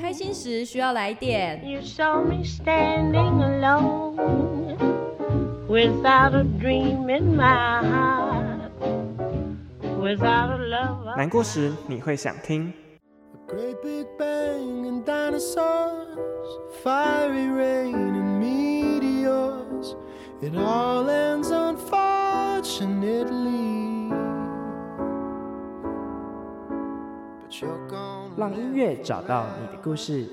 开心时需要来点。难过时你会想听。让音乐找到你的故事。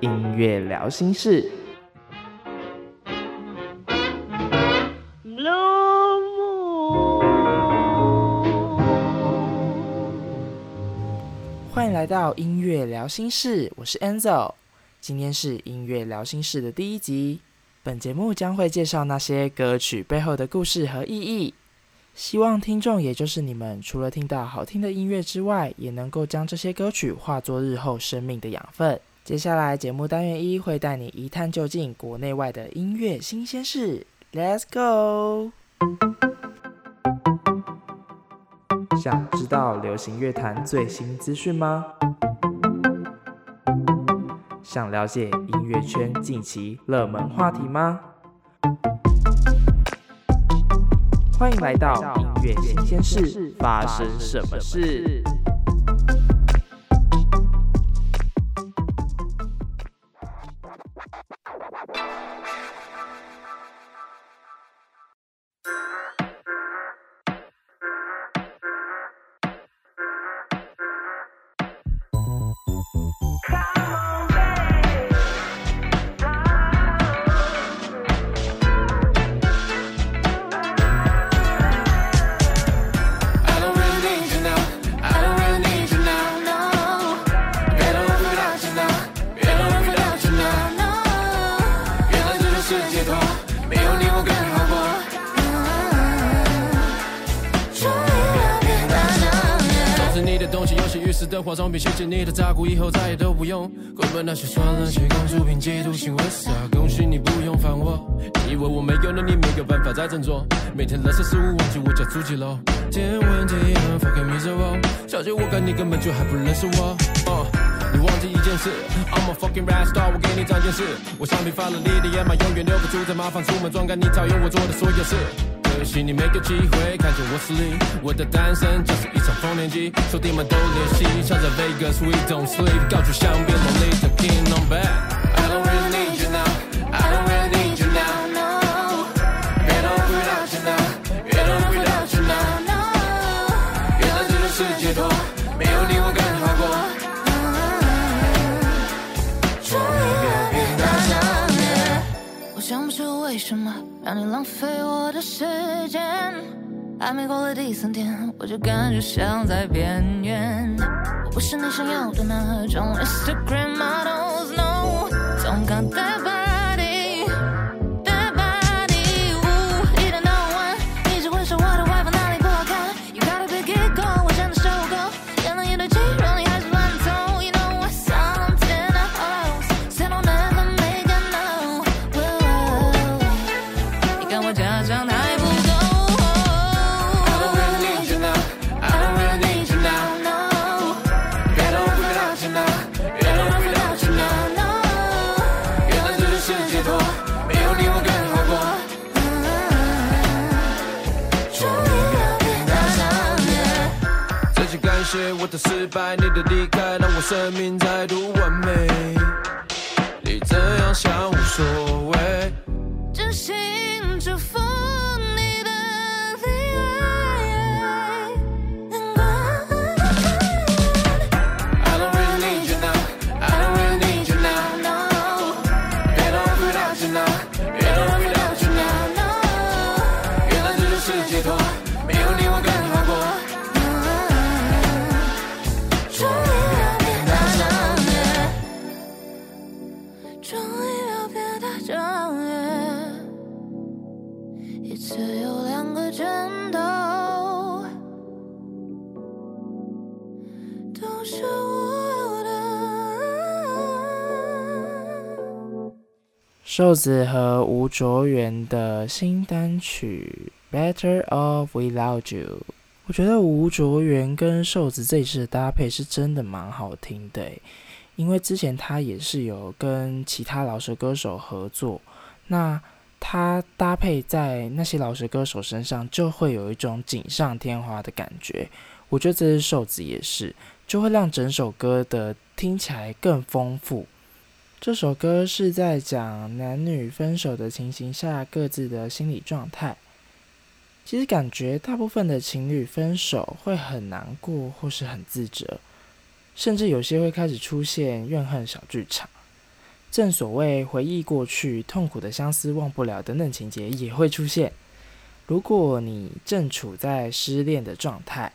音乐聊心事。欢迎来到音乐聊心事，我是 Enzo。今天是音乐聊心事的第一集。本节目将会介绍那些歌曲背后的故事和意义。希望听众，也就是你们，除了听到好听的音乐之外，也能够将这些歌曲化作日后生命的养分。接下来节目单元一会带你一探究竟国内外的音乐新鲜事，Let's go！想知道流行乐坛最新资讯吗？想了解音乐圈近期热门话题吗？欢迎来到音乐新鲜事，发生什么事？化妆品，谢谢你的照顾，以后再也都不用。滚吧那些酸辣血公主凭嫉妒心为啥？恭喜你不用烦我。你以为我没有了你没有办法再振作。每天垃圾食物忘记我家住几楼。天问题一样，Fuck me so well。小姐我看你根本就还不认识我。Uh, 你忘记一件事，I'm a fucking rap star，我给你长见识。我橡皮发了你的野马，永远留不住在麻烦出门装干你讨厌我做的所有事。可惜你没个机会看见我实力，我的单身就是一场丰年祭，兄弟们都联系，唱着 Vegas we don't sleep，高举香槟，Lonely the king on back 让你浪费我的时间，暧昧过了第三天，我就感觉像在边缘。我不是你想要的那种 Instagram models，no，总感觉。我的失败，你的离开，让我生命再度完美。你怎样想无所谓，真心瘦子和吴卓源的新单曲《Better Off Without You》，我觉得吴卓源跟瘦子这一次的搭配是真的蛮好听的，因为之前他也是有跟其他老舌歌手合作，那他搭配在那些老舌歌手身上，就会有一种锦上添花的感觉。我觉得这次瘦子也是，就会让整首歌的听起来更丰富。这首歌是在讲男女分手的情形下各自的心理状态。其实感觉大部分的情侣分手会很难过，或是很自责，甚至有些会开始出现怨恨小剧场。正所谓回忆过去，痛苦的相思忘不了等等情节也会出现。如果你正处在失恋的状态，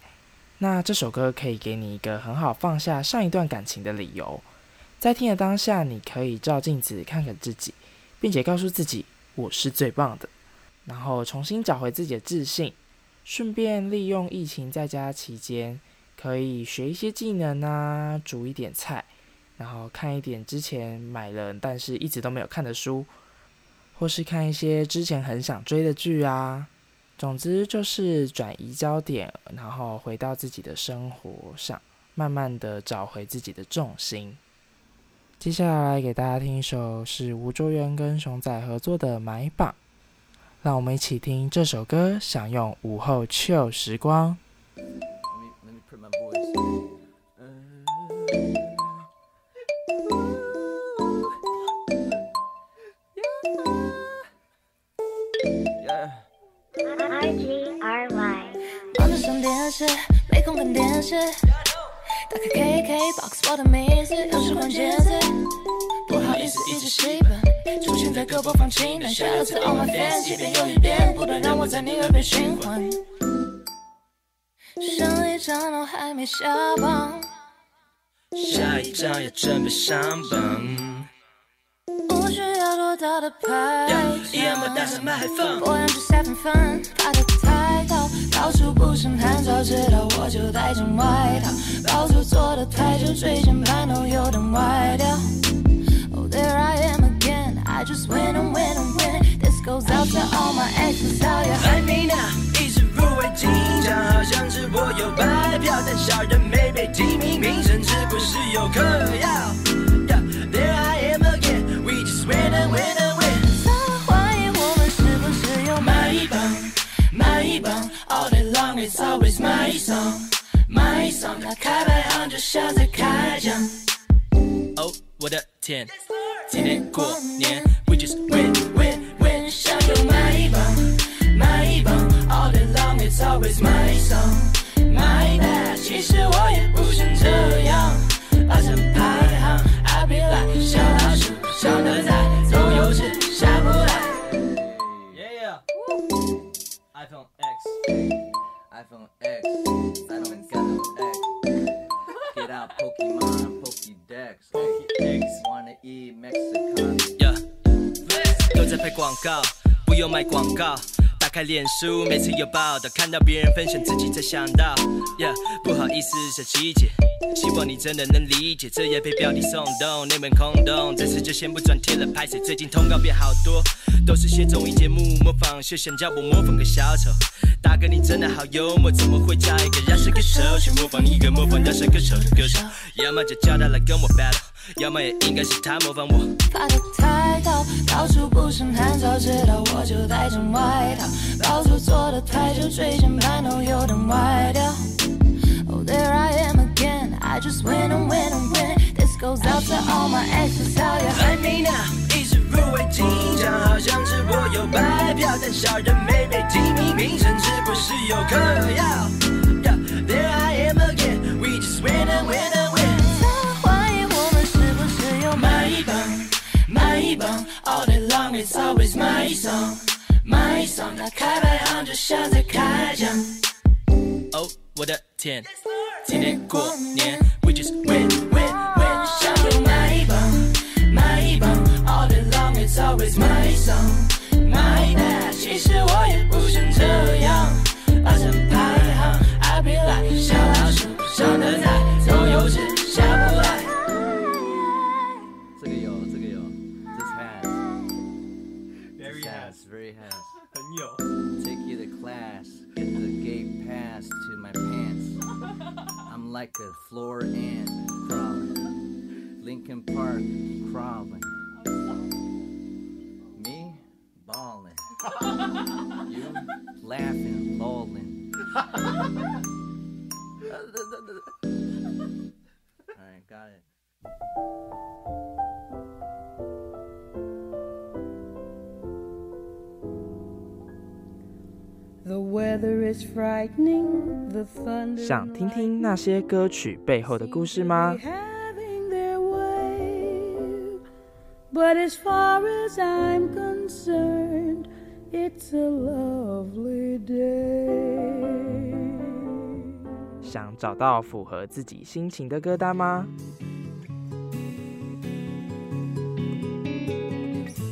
那这首歌可以给你一个很好放下上一段感情的理由。在听的当下，你可以照镜子看看自己，并且告诉自己我是最棒的，然后重新找回自己的自信。顺便利用疫情在家期间，可以学一些技能啊，煮一点菜，然后看一点之前买了但是一直都没有看的书，或是看一些之前很想追的剧啊。总之就是转移焦点，然后回到自己的生活上，慢慢的找回自己的重心。接下来给大家听一首是吴卓源跟熊仔合作的《买榜》，让我们一起听这首歌，享用午后 chill 时光。打开 KKBOX，我的名字又是关键字，不好意思，一直戏份出现在各播放清单。Shout out to all my fans，一遍又一遍，不断让我在你耳边循环。上一张都还没下榜，下一张也准备上榜。不需要多大的排场，一样把大声麦放，不然就三分分，爬到处不胜寒。早知道我就带件外套，包住坐得太久，椎间盘都有点歪掉。Oh there I am again, I just win and win and win. This goes out to all my exes, how you like me now？一直入围金奖，好像是我有白票，但小人没被提名，名声是不是有嗑我的天，今年过年，We just win, win, win。享有买一棒，买一棒。All day long, it's always my song, 告，不用卖广告。开脸书，每次有报道，看到别人分享，自己才想到。Yeah，不好意思，小琪姐，希望你真的能理解。这也配标题耸动，内文空洞，这次就先不转贴了，拍摄。最近通告变好多，都是些综艺节目模仿秀，想叫我模仿个小丑。大哥，你真的好幽默，怎么会叫一个饶舌歌手去模仿一个模仿饶舌歌手的歌手？要么就叫他来跟我 battle，要么也应该是他模仿我。爬得太高，到处不胜寒，早知道我就带件外套。包租坐的太久，椎间盘都有点歪掉。Oh there I am again, I just win and win and win. This goes out to all my exes, all your like me now? 入围金奖，好像是我有白票，但小人没被提名，名甚至不是有嗑药。排行就像在开奖。哦，我的天，想听听那些歌曲背后的故事吗？想找到符合自己心情的歌单吗？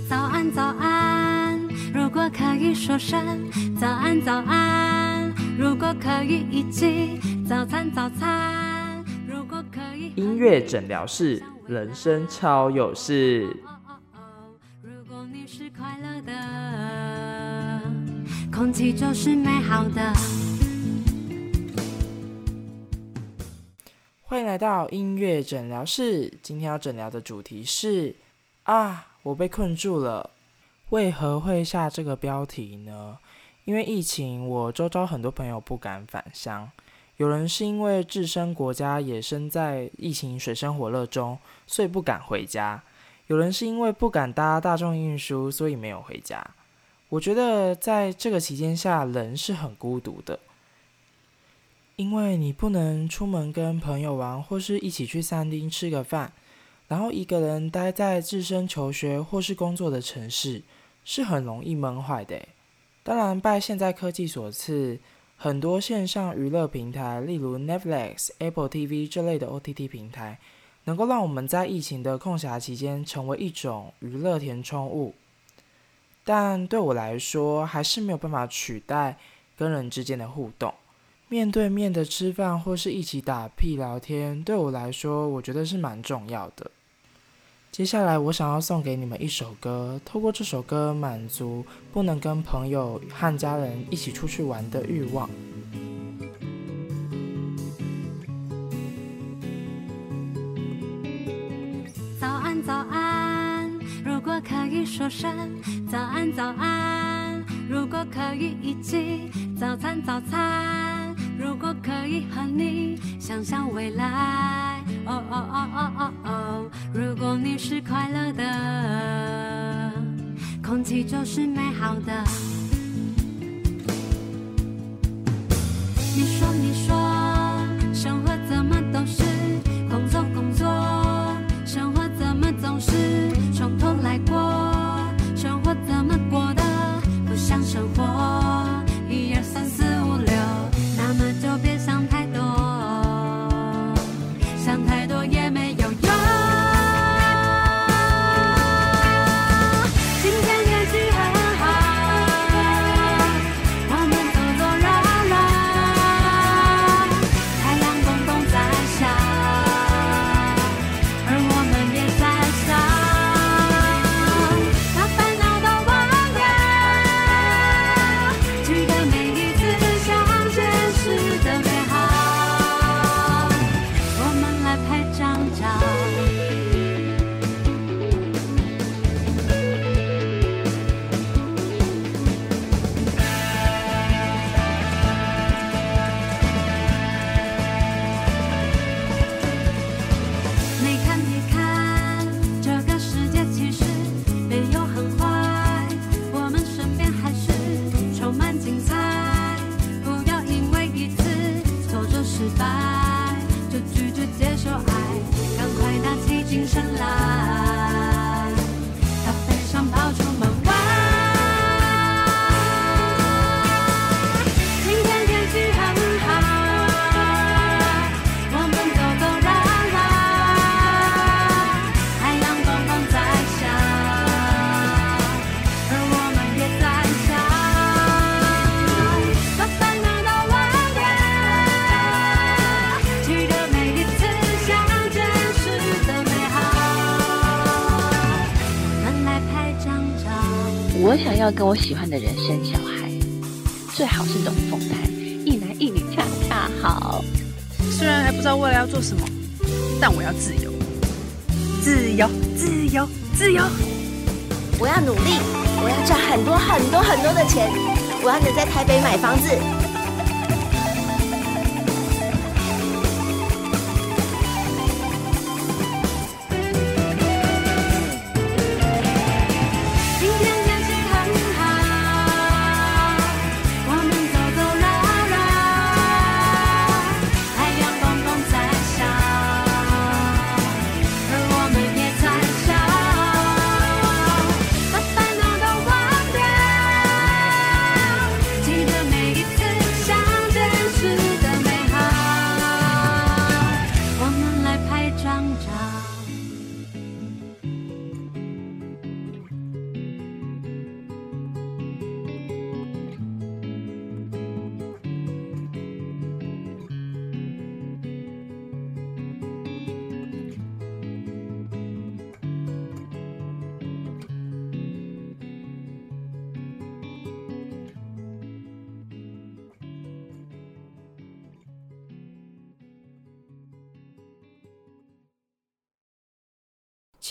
早安早安如果可以说声早安早安。如果可以一起早餐，早餐。如果可以音乐诊疗室，人生超有事。如果你是快乐的，空气就是美好的。欢迎来到音乐诊疗室。今天要诊疗的主题是啊，我被困住了。为何会下这个标题呢？因为疫情，我周遭很多朋友不敢返乡。有人是因为置身国家也身在疫情水深火热中，所以不敢回家；有人是因为不敢搭大众运输，所以没有回家。我觉得在这个期间下，人是很孤独的，因为你不能出门跟朋友玩，或是一起去餐厅吃个饭，然后一个人待在自身求学或是工作的城市。是很容易闷坏的。当然，拜现在科技所赐，很多线上娱乐平台，例如 Netflix、Apple TV 这类的 OTT 平台，能够让我们在疫情的空暇期间成为一种娱乐填充物。但对我来说，还是没有办法取代跟人之间的互动，面对面的吃饭或是一起打屁聊天，对我来说，我觉得是蛮重要的。接下来，我想要送给你们一首歌，透过这首歌满足不能跟朋友和家人一起出去玩的欲望。早安，早安。如果可以说声早安，早安。如果可以一起早餐，早餐。如果可以和你想象未来，哦哦哦哦哦哦。如果你是快乐的，空气就是美好的。你说，你说，我想要跟我喜欢的人生小孩，最好是龙凤胎，一男一女恰恰好。虽然还不知道未来要做什么，但我要自由，自由，自由，自由。我要努力，我要赚很多很多很多的钱，我要能在台北买房子。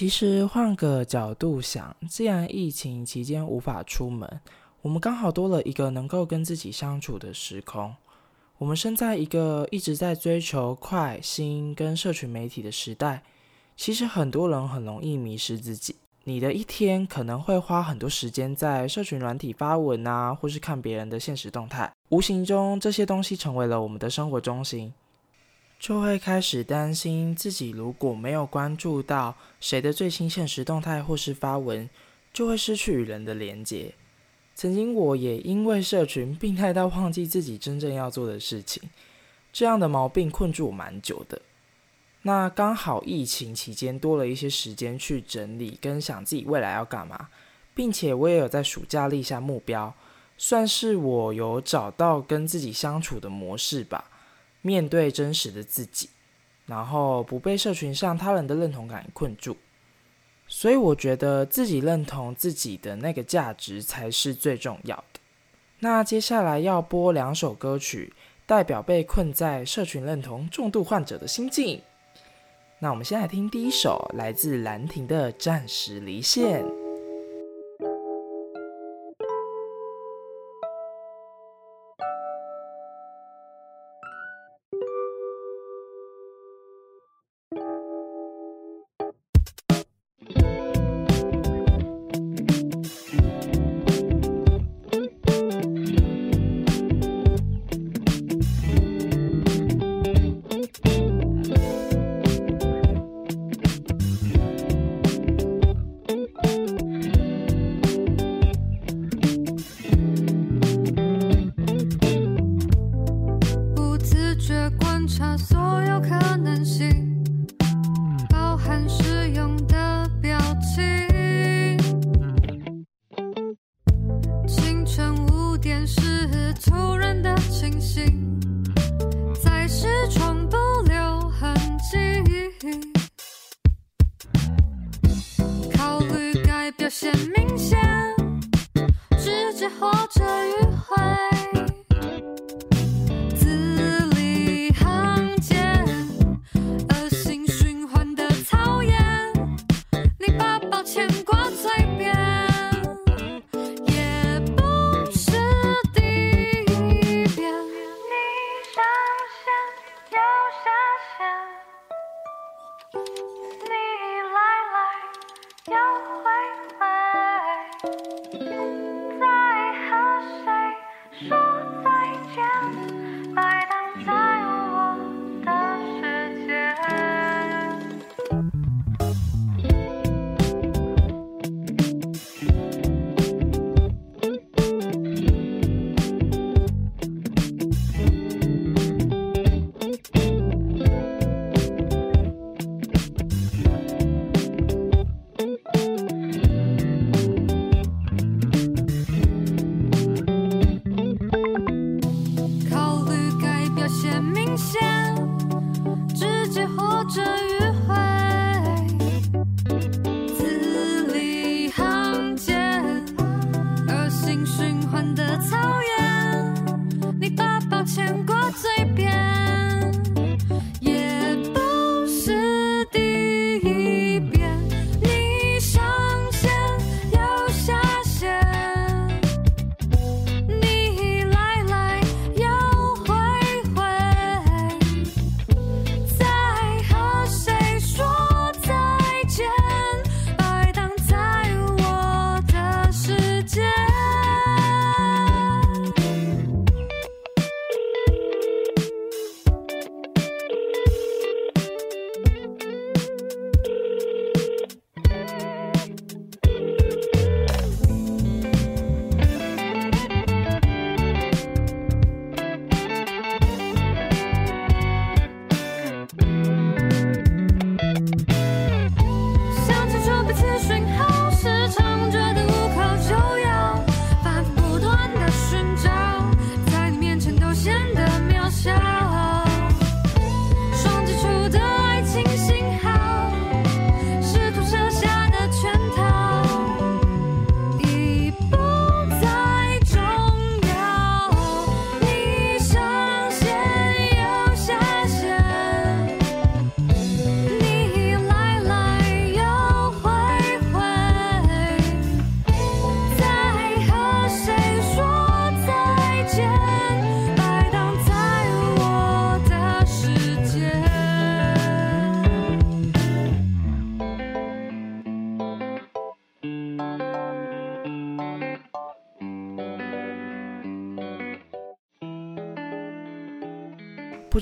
其实换个角度想，既然疫情期间无法出门，我们刚好多了一个能够跟自己相处的时空。我们生在一个一直在追求快、新跟社群媒体的时代，其实很多人很容易迷失自己。你的一天可能会花很多时间在社群软体发文啊，或是看别人的现实动态，无形中这些东西成为了我们的生活中心。就会开始担心自己如果没有关注到谁的最新现实动态或是发文，就会失去与人的连接。曾经我也因为社群病态到忘记自己真正要做的事情，这样的毛病困住我蛮久的。那刚好疫情期间多了一些时间去整理跟想自己未来要干嘛，并且我也有在暑假立下目标，算是我有找到跟自己相处的模式吧。面对真实的自己，然后不被社群上他人的认同感困住，所以我觉得自己认同自己的那个价值才是最重要的。那接下来要播两首歌曲，代表被困在社群认同重度患者的心境。那我们先来听第一首，来自兰亭的《暂时离线》。又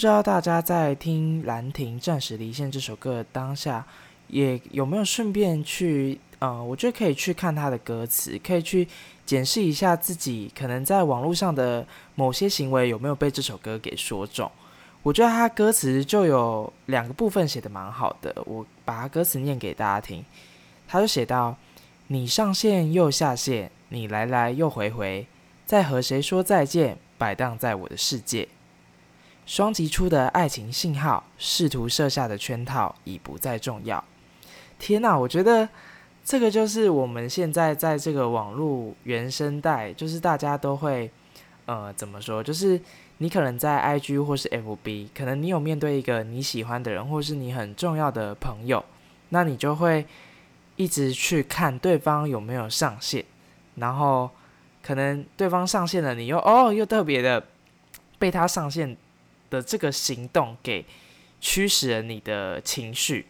不知道大家在听《兰亭暂时离线》这首歌的当下，也有没有顺便去，呃，我觉得可以去看他的歌词，可以去检视一下自己可能在网络上的某些行为有没有被这首歌给说中。我觉得他歌词就有两个部分写得蛮好的，我把他歌词念给大家听。他就写到：“你上线又下线，你来来又回回，在和谁说再见？摆荡在我的世界。”双击出的爱情信号，试图设下的圈套已不再重要。天哪，我觉得这个就是我们现在在这个网络原生代，就是大家都会，呃，怎么说？就是你可能在 IG 或是 FB，可能你有面对一个你喜欢的人，或是你很重要的朋友，那你就会一直去看对方有没有上线，然后可能对方上线了，你又哦，又特别的被他上线。的这个行动给驱使了你的情绪，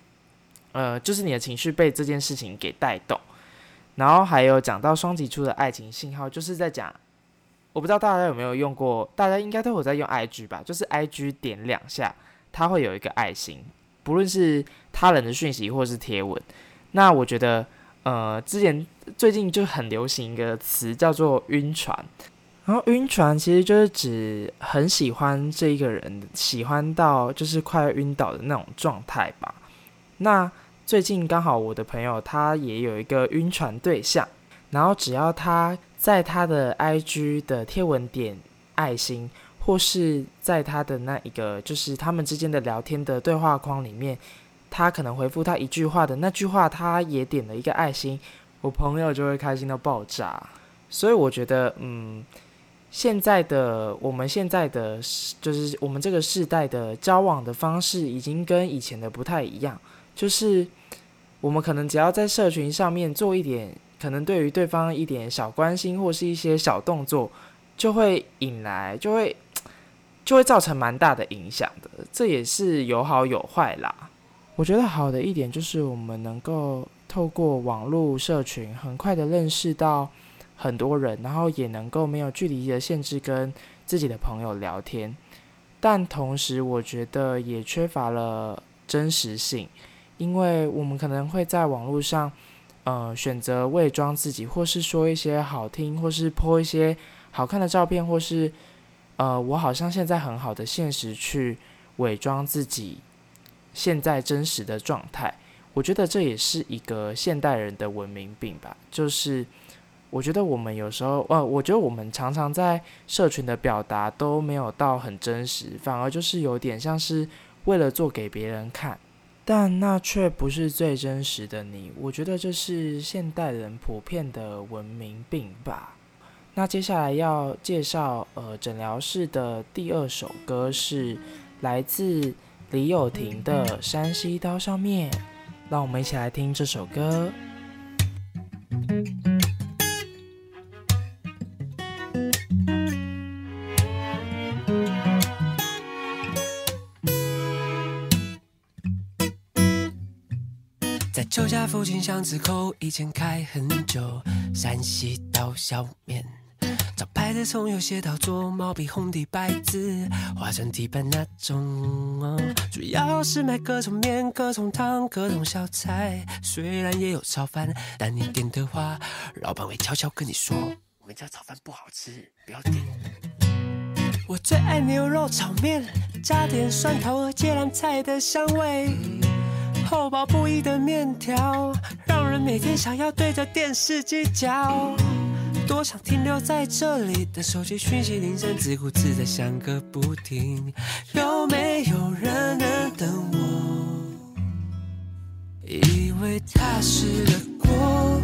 呃，就是你的情绪被这件事情给带动，然后还有讲到双击出的爱情信号，就是在讲，我不知道大家有没有用过，大家应该都有在用 IG 吧，就是 IG 点两下，它会有一个爱心，不论是他人的讯息或是贴文。那我觉得，呃，之前最近就很流行一个词叫做晕船。然后晕船其实就是指很喜欢这一个人，喜欢到就是快要晕倒的那种状态吧。那最近刚好我的朋友他也有一个晕船对象，然后只要他在他的 IG 的贴文点爱心，或是在他的那一个就是他们之间的聊天的对话框里面，他可能回复他一句话的那句话，他也点了一个爱心，我朋友就会开心到爆炸。所以我觉得，嗯。现在的我们现在的就是我们这个世代的交往的方式已经跟以前的不太一样，就是我们可能只要在社群上面做一点，可能对于对方一点小关心或是一些小动作，就会引来就会就会造成蛮大的影响的。这也是有好有坏啦。我觉得好的一点就是我们能够透过网络社群很快的认识到。很多人，然后也能够没有距离的限制跟自己的朋友聊天，但同时我觉得也缺乏了真实性，因为我们可能会在网络上，呃，选择伪装自己，或是说一些好听，或是 po 一些好看的照片，或是呃，我好像现在很好的现实去伪装自己现在真实的状态。我觉得这也是一个现代人的文明病吧，就是。我觉得我们有时候，呃，我觉得我们常常在社群的表达都没有到很真实，反而就是有点像是为了做给别人看，但那却不是最真实的你。我觉得这是现代人普遍的文明病吧。那接下来要介绍，呃，诊疗室的第二首歌是来自李友廷的《山西刀削面》，让我们一起来听这首歌。旧家附近巷子口，以前开很久。山西刀削面，招牌的葱油写到做毛笔红底白字，画成地板那种。主要是卖各种面、各种汤、各种小菜。虽然也有炒饭，但你点的话，老板会悄悄跟你说，我们家炒饭不好吃，不要点。我最爱牛肉炒面，加点蒜头和芥蓝菜的香味。厚薄不一的面条，让人每天想要对着电视机嚼。多想停留在这里，但手机讯息铃声自顾自的响个不停。有没有人能等我？以为踏实的过，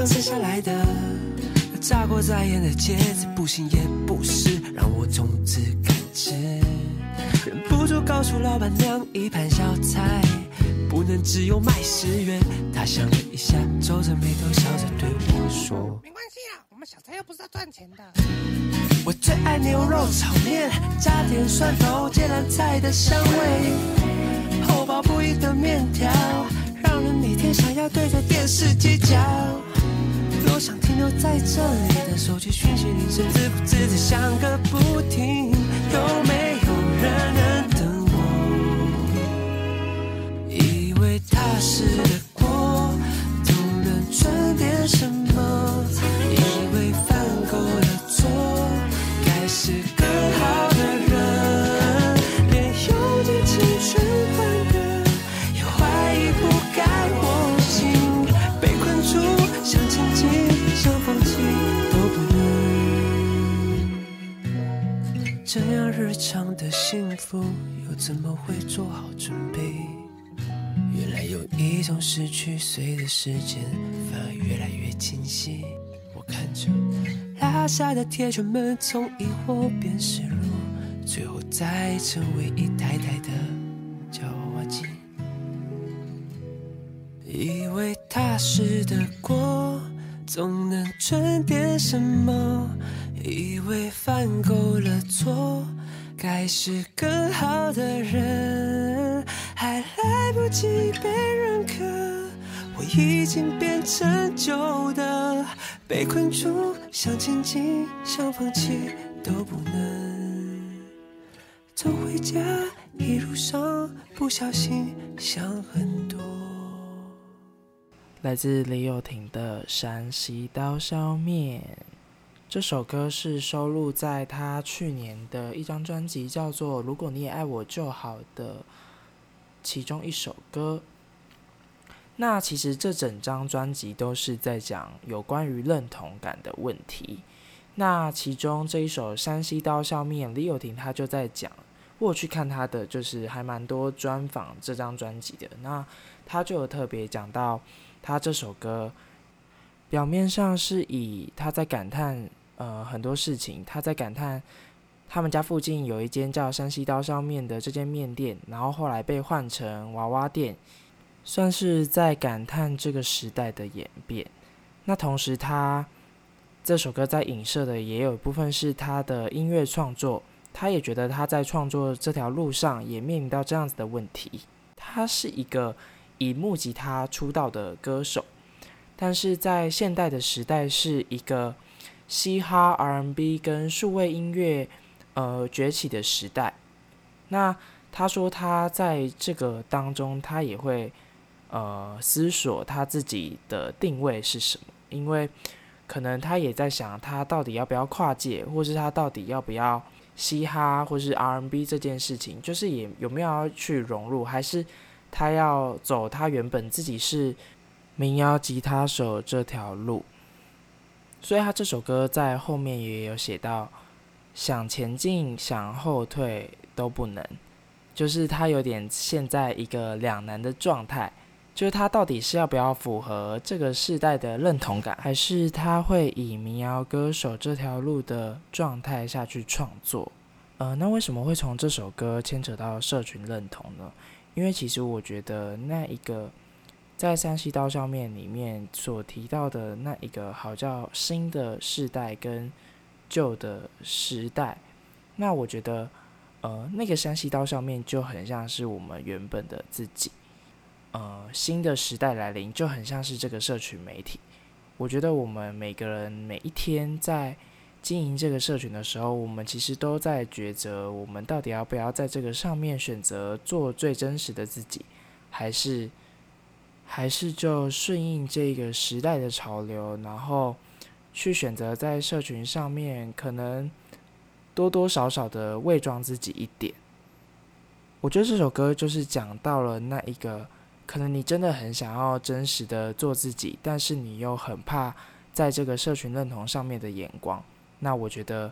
刚生下来的，炸过再演的茄子，不行也不是，让我从此开始，忍不住告诉老板娘一盘小菜，不能只有卖十元。她想了一下，皱着眉头笑着对我说：“没关系啊，我们小菜又不是要赚钱的。”我最爱牛肉炒面，加点蒜头，芥蓝菜的香味，厚薄不一的面条。让人每天想要对着电视机叫。多想停留在这里的手机讯息铃声，自顾自的响个不停。有没有人能等我？以为踏实的常的幸福，又怎么会做好准备？原来有一种失去，随着时间反而越来越清晰。我看着拉下的铁圈们，从疑惑变失落，最后再成为一台台的娃娃机。以为踏实的过，总能赚点什么。以为犯够了错，该是更好的人，还来不及被认可，我已经变成旧的，被困住，想前进，想放弃都不能。走回家，一路上不小心想很多。来自李友廷的《山西刀削面》。这首歌是收录在他去年的一张专辑，叫做《如果你也爱我就好》的其中一首歌。那其实这整张专辑都是在讲有关于认同感的问题。那其中这一首《山西刀削面》，李友廷他就在讲，我去看他的就是还蛮多专访这张专辑的。那他就有特别讲到，他这首歌表面上是以他在感叹。呃，很多事情，他在感叹，他们家附近有一间叫山西刀削面的这间面店，然后后来被换成娃娃店，算是在感叹这个时代的演变。那同时他，这首歌在影射的也有一部分是他的音乐创作，他也觉得他在创作这条路上也面临到这样子的问题。他是一个以木吉他出道的歌手，但是在现代的时代是一个。嘻哈、R&B 跟数位音乐，呃，崛起的时代。那他说他在这个当中，他也会呃思索他自己的定位是什么，因为可能他也在想，他到底要不要跨界，或是他到底要不要嘻哈或是 R&B 这件事情，就是也有没有要去融入，还是他要走他原本自己是民谣吉他手这条路。所以他这首歌在后面也有写到，想前进、想后退都不能，就是他有点陷在一个两难的状态，就是他到底是要不要符合这个世代的认同感，还是他会以民谣歌手这条路的状态下去创作？呃，那为什么会从这首歌牵扯到社群认同呢？因为其实我觉得那一个。在山西刀削面里面所提到的那一个好叫新的世代跟旧的时代，那我觉得，呃，那个山西刀削面就很像是我们原本的自己，呃，新的时代来临就很像是这个社群媒体。我觉得我们每个人每一天在经营这个社群的时候，我们其实都在抉择，我们到底要不要在这个上面选择做最真实的自己，还是。还是就顺应这个时代的潮流，然后去选择在社群上面可能多多少少的伪装自己一点。我觉得这首歌就是讲到了那一个，可能你真的很想要真实的做自己，但是你又很怕在这个社群认同上面的眼光。那我觉得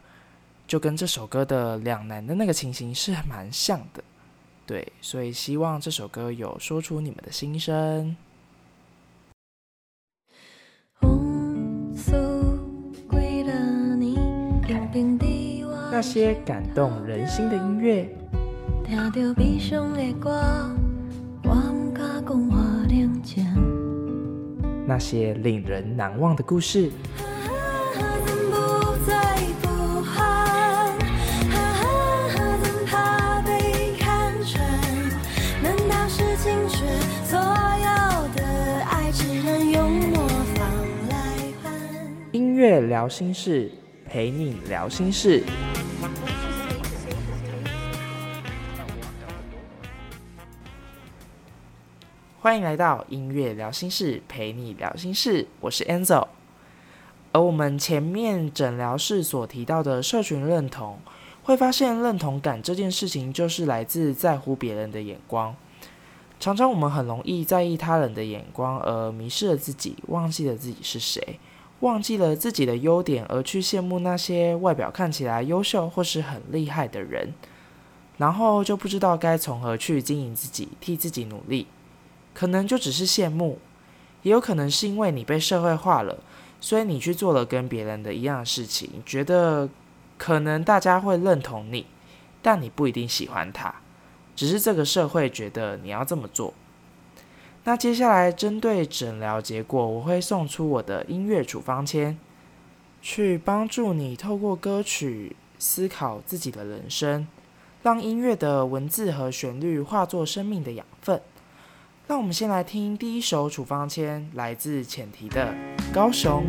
就跟这首歌的两难的那个情形是蛮像的，对，所以希望这首歌有说出你们的心声。那些感动人心的音乐，那些令人难忘的故事。音乐聊心事，陪你聊心事。欢迎来到音乐聊心事，陪你聊心事。我是 Enzo。而我们前面诊疗室所提到的社群认同，会发现认同感这件事情，就是来自在乎别人的眼光。常常我们很容易在意他人的眼光，而迷失了自己，忘记了自己是谁。忘记了自己的优点，而去羡慕那些外表看起来优秀或是很厉害的人，然后就不知道该从何去经营自己，替自己努力。可能就只是羡慕，也有可能是因为你被社会化了，所以你去做了跟别人的一样的事情，觉得可能大家会认同你，但你不一定喜欢他，只是这个社会觉得你要这么做。那接下来针对诊疗结果，我会送出我的音乐处方签，去帮助你透过歌曲思考自己的人生，让音乐的文字和旋律化作生命的养分。那我们先来听第一首处方签，来自浅提的《高雄》。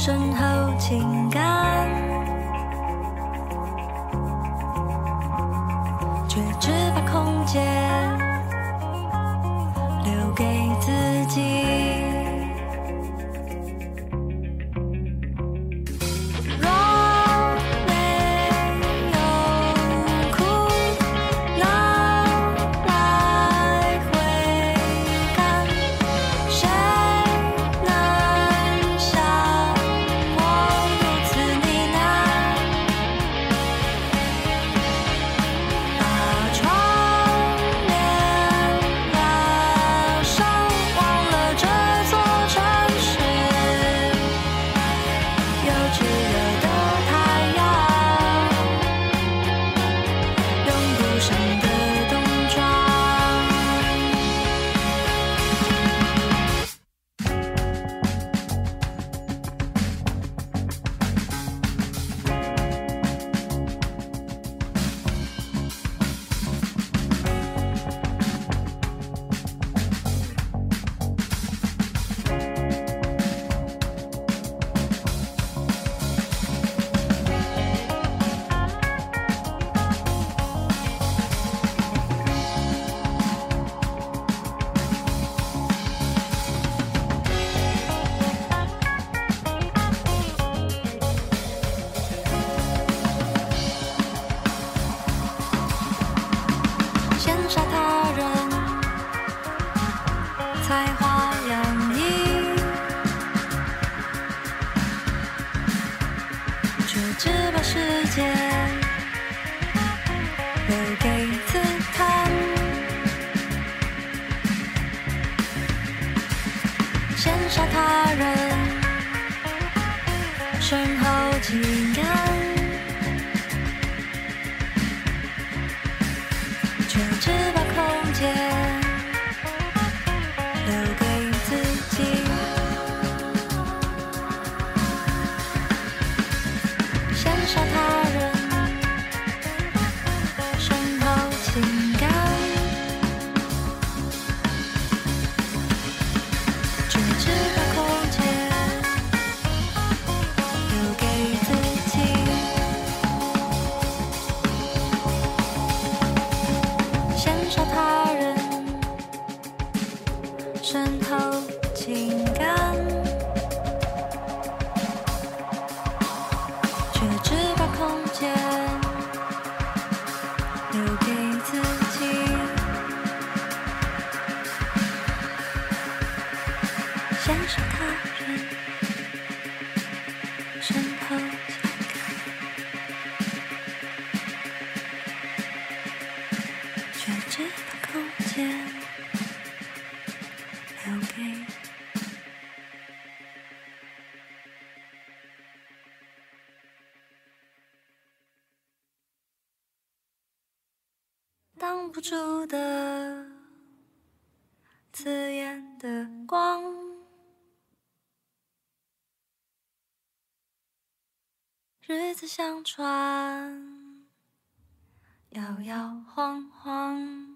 身后情感。他人，身后子像船，摇摇晃晃。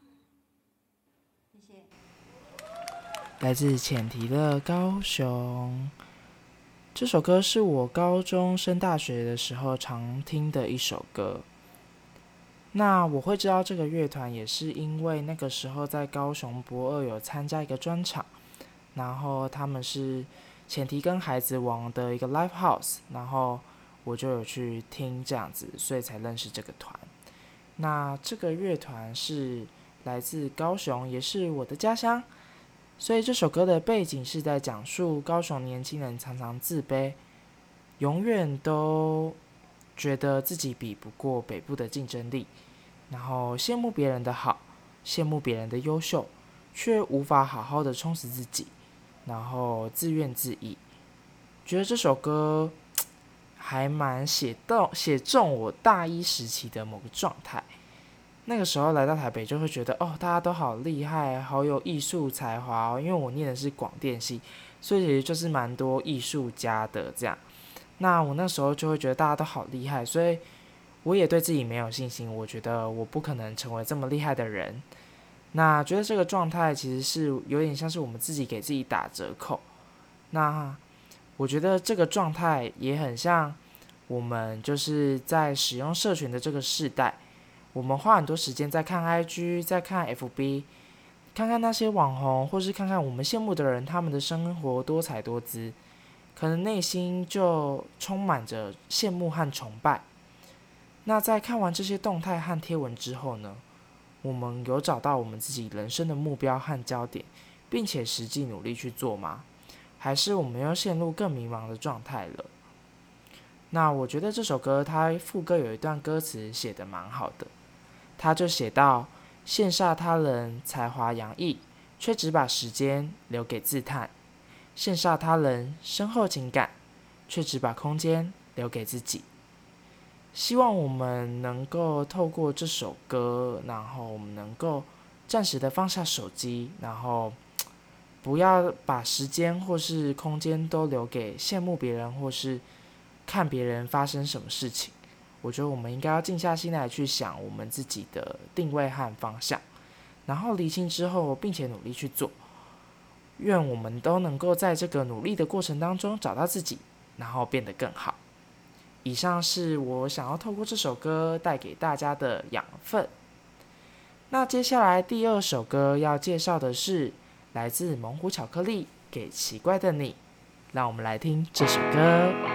谢谢。来自浅提的高雄，这首歌是我高中升大学的时候常听的一首歌。那我会知道这个乐团，也是因为那个时候在高雄博二有参加一个专场，然后他们是浅提跟孩子王的一个 live house，然后我就有去听这样子，所以才认识这个团。那这个乐团是来自高雄，也是我的家乡，所以这首歌的背景是在讲述高雄年轻人常常自卑，永远都觉得自己比不过北部的竞争力。然后羡慕别人的好，羡慕别人的优秀，却无法好好的充实自己，然后自怨自艾。觉得这首歌还蛮写到写中我大一时期的某个状态。那个时候来到台北，就会觉得哦，大家都好厉害，好有艺术才华哦。因为我念的是广电系，所以其实就是蛮多艺术家的这样。那我那时候就会觉得大家都好厉害，所以。我也对自己没有信心，我觉得我不可能成为这么厉害的人。那觉得这个状态其实是有点像是我们自己给自己打折扣。那我觉得这个状态也很像我们就是在使用社群的这个时代，我们花很多时间在看 IG，在看 FB，看看那些网红，或是看看我们羡慕的人，他们的生活多彩多姿，可能内心就充满着羡慕和崇拜。那在看完这些动态和贴文之后呢，我们有找到我们自己人生的目标和焦点，并且实际努力去做吗？还是我们又陷入更迷茫的状态了？那我觉得这首歌它副歌有一段歌词写得蛮好的，他就写到：羡煞他人才华洋溢，却只把时间留给自叹；羡煞他人深厚情感，却只把空间留给自己。希望我们能够透过这首歌，然后我们能够暂时的放下手机，然后不要把时间或是空间都留给羡慕别人或是看别人发生什么事情。我觉得我们应该要静下心来去想我们自己的定位和方向，然后理清之后，并且努力去做。愿我们都能够在这个努力的过程当中找到自己，然后变得更好。以上是我想要透过这首歌带给大家的养分。那接下来第二首歌要介绍的是来自猛虎巧克力《给奇怪的你》，让我们来听这首歌。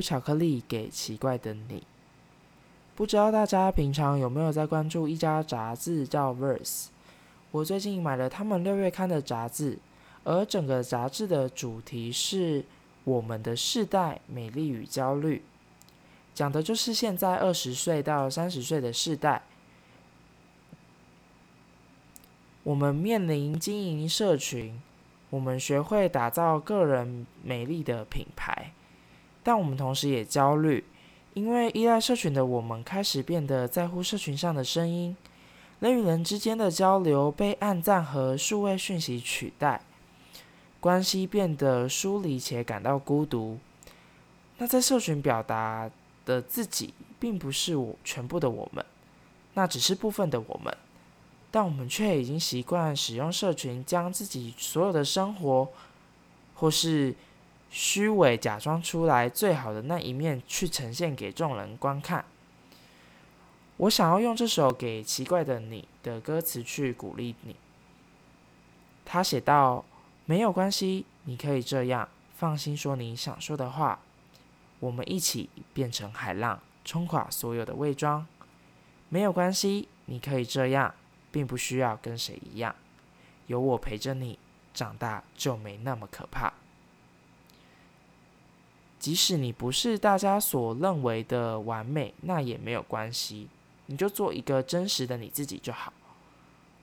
巧克力给奇怪的你。不知道大家平常有没有在关注一家杂志叫 Verse？我最近买了他们六月刊的杂志，而整个杂志的主题是我们的世代美丽与焦虑，讲的就是现在二十岁到三十岁的世代。我们面临经营社群，我们学会打造个人美丽的品牌，但我们同时也焦虑，因为依赖社群的我们开始变得在乎社群上的声音，人与人之间的交流被暗赞和数位讯息取代，关系变得疏离且感到孤独。那在社群表达的自己，并不是我全部的我们，那只是部分的我们。但我们却已经习惯使用社群，将自己所有的生活，或是虚伪假装出来最好的那一面，去呈现给众人观看。我想要用这首《给奇怪的你》的歌词去鼓励你。他写道：“没有关系，你可以这样放心说你想说的话。我们一起变成海浪，冲垮所有的伪装。没有关系，你可以这样。”并不需要跟谁一样，有我陪着你，长大就没那么可怕。即使你不是大家所认为的完美，那也没有关系，你就做一个真实的你自己就好。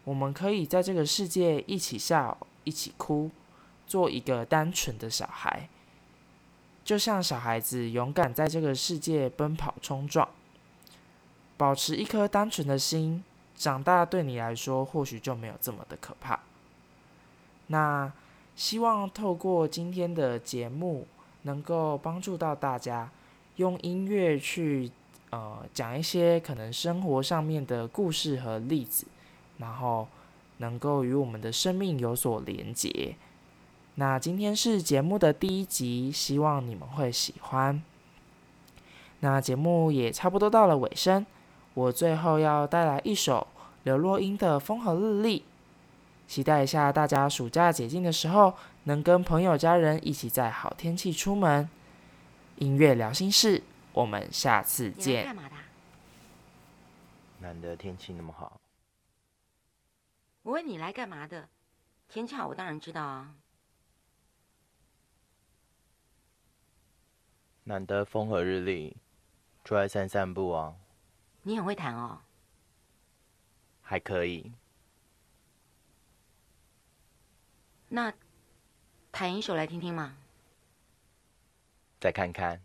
我们可以在这个世界一起笑，一起哭，做一个单纯的小孩，就像小孩子勇敢在这个世界奔跑冲撞，保持一颗单纯的心。长大对你来说，或许就没有这么的可怕。那希望透过今天的节目，能够帮助到大家，用音乐去呃讲一些可能生活上面的故事和例子，然后能够与我们的生命有所连结。那今天是节目的第一集，希望你们会喜欢。那节目也差不多到了尾声，我最后要带来一首。刘若英的《风和日丽》，期待一下大家暑假解禁的时候，能跟朋友家人一起在好天气出门。音乐聊心事，我们下次见。干嘛的？难得天气那么好。我问你来干嘛的？天气好，我当然知道啊。难得风和日丽，出来散散步啊。你很会弹哦。还可以，那弹一首来听听嘛？再看看。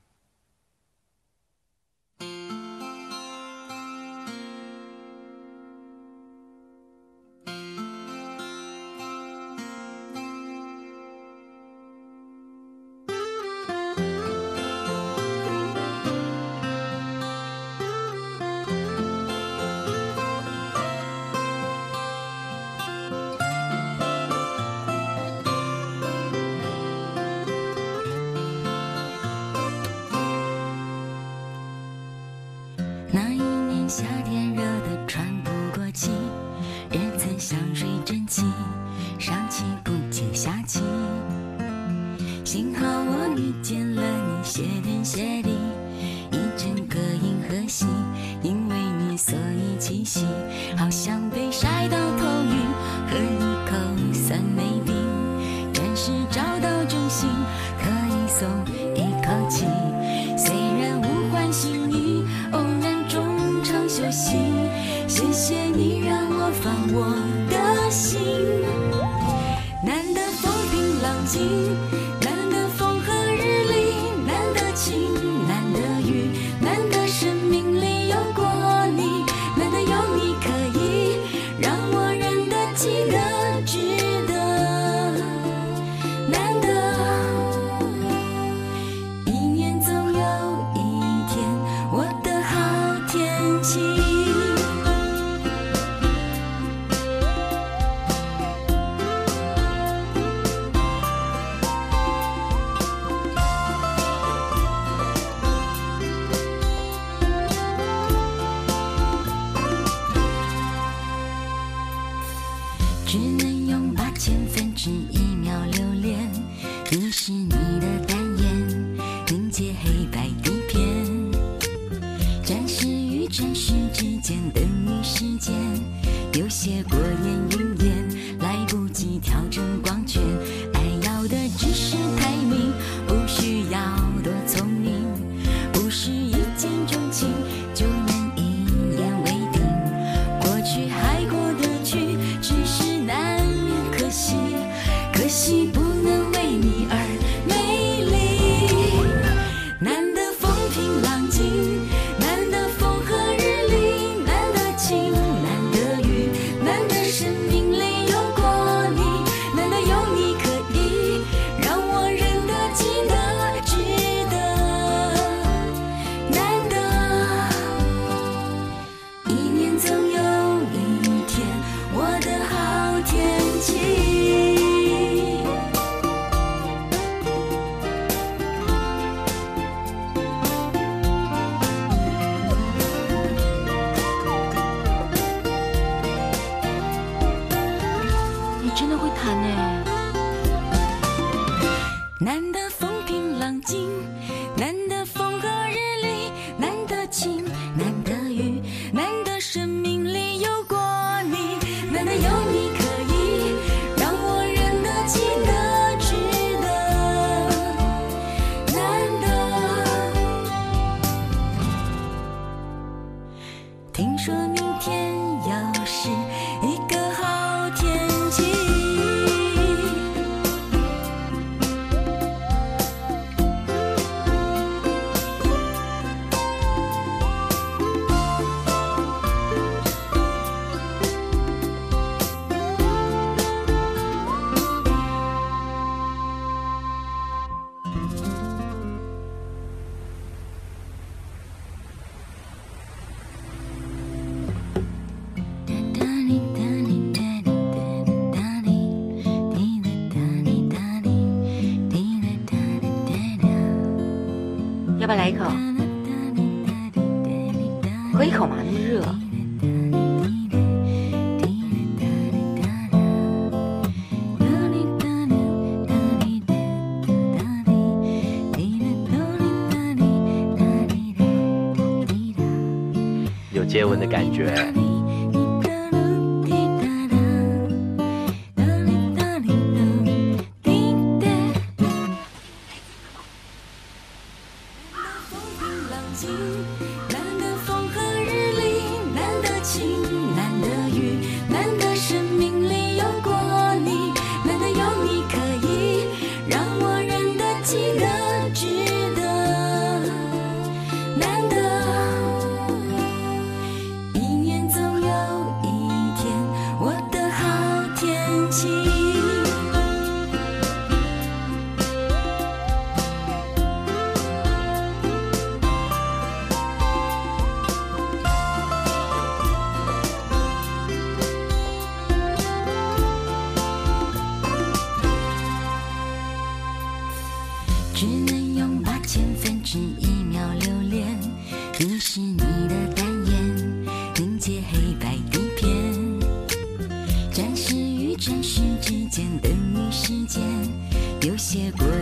说明。感觉。只能用八千分之一秒留恋，凝视你的单眼，凝结黑白底片。战士与战士之间等于时间，有些过。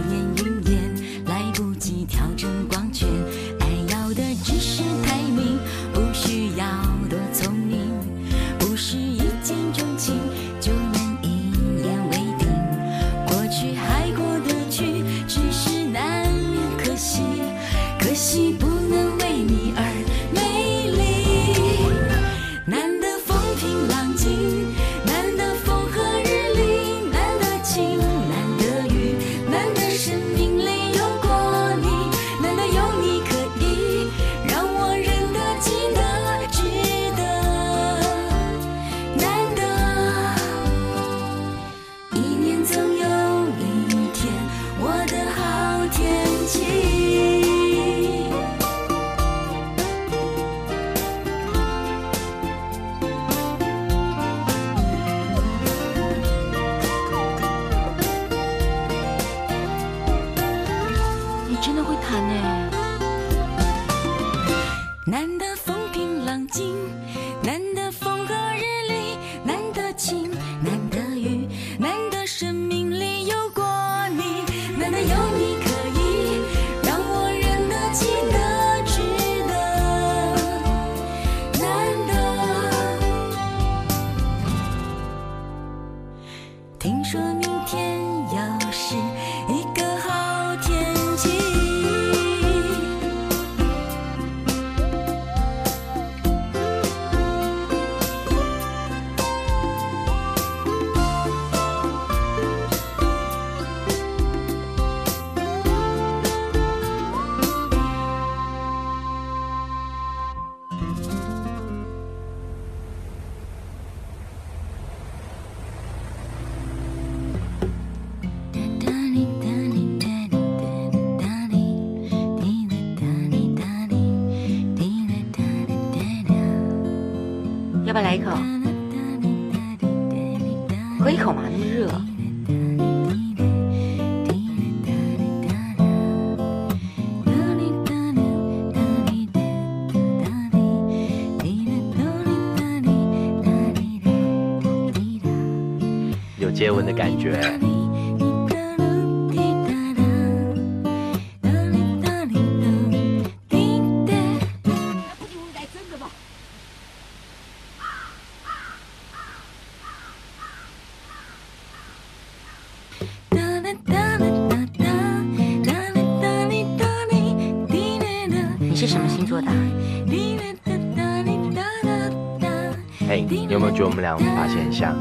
接吻的感觉。你是什么星座的？哎，有没有觉得我们俩发型很像？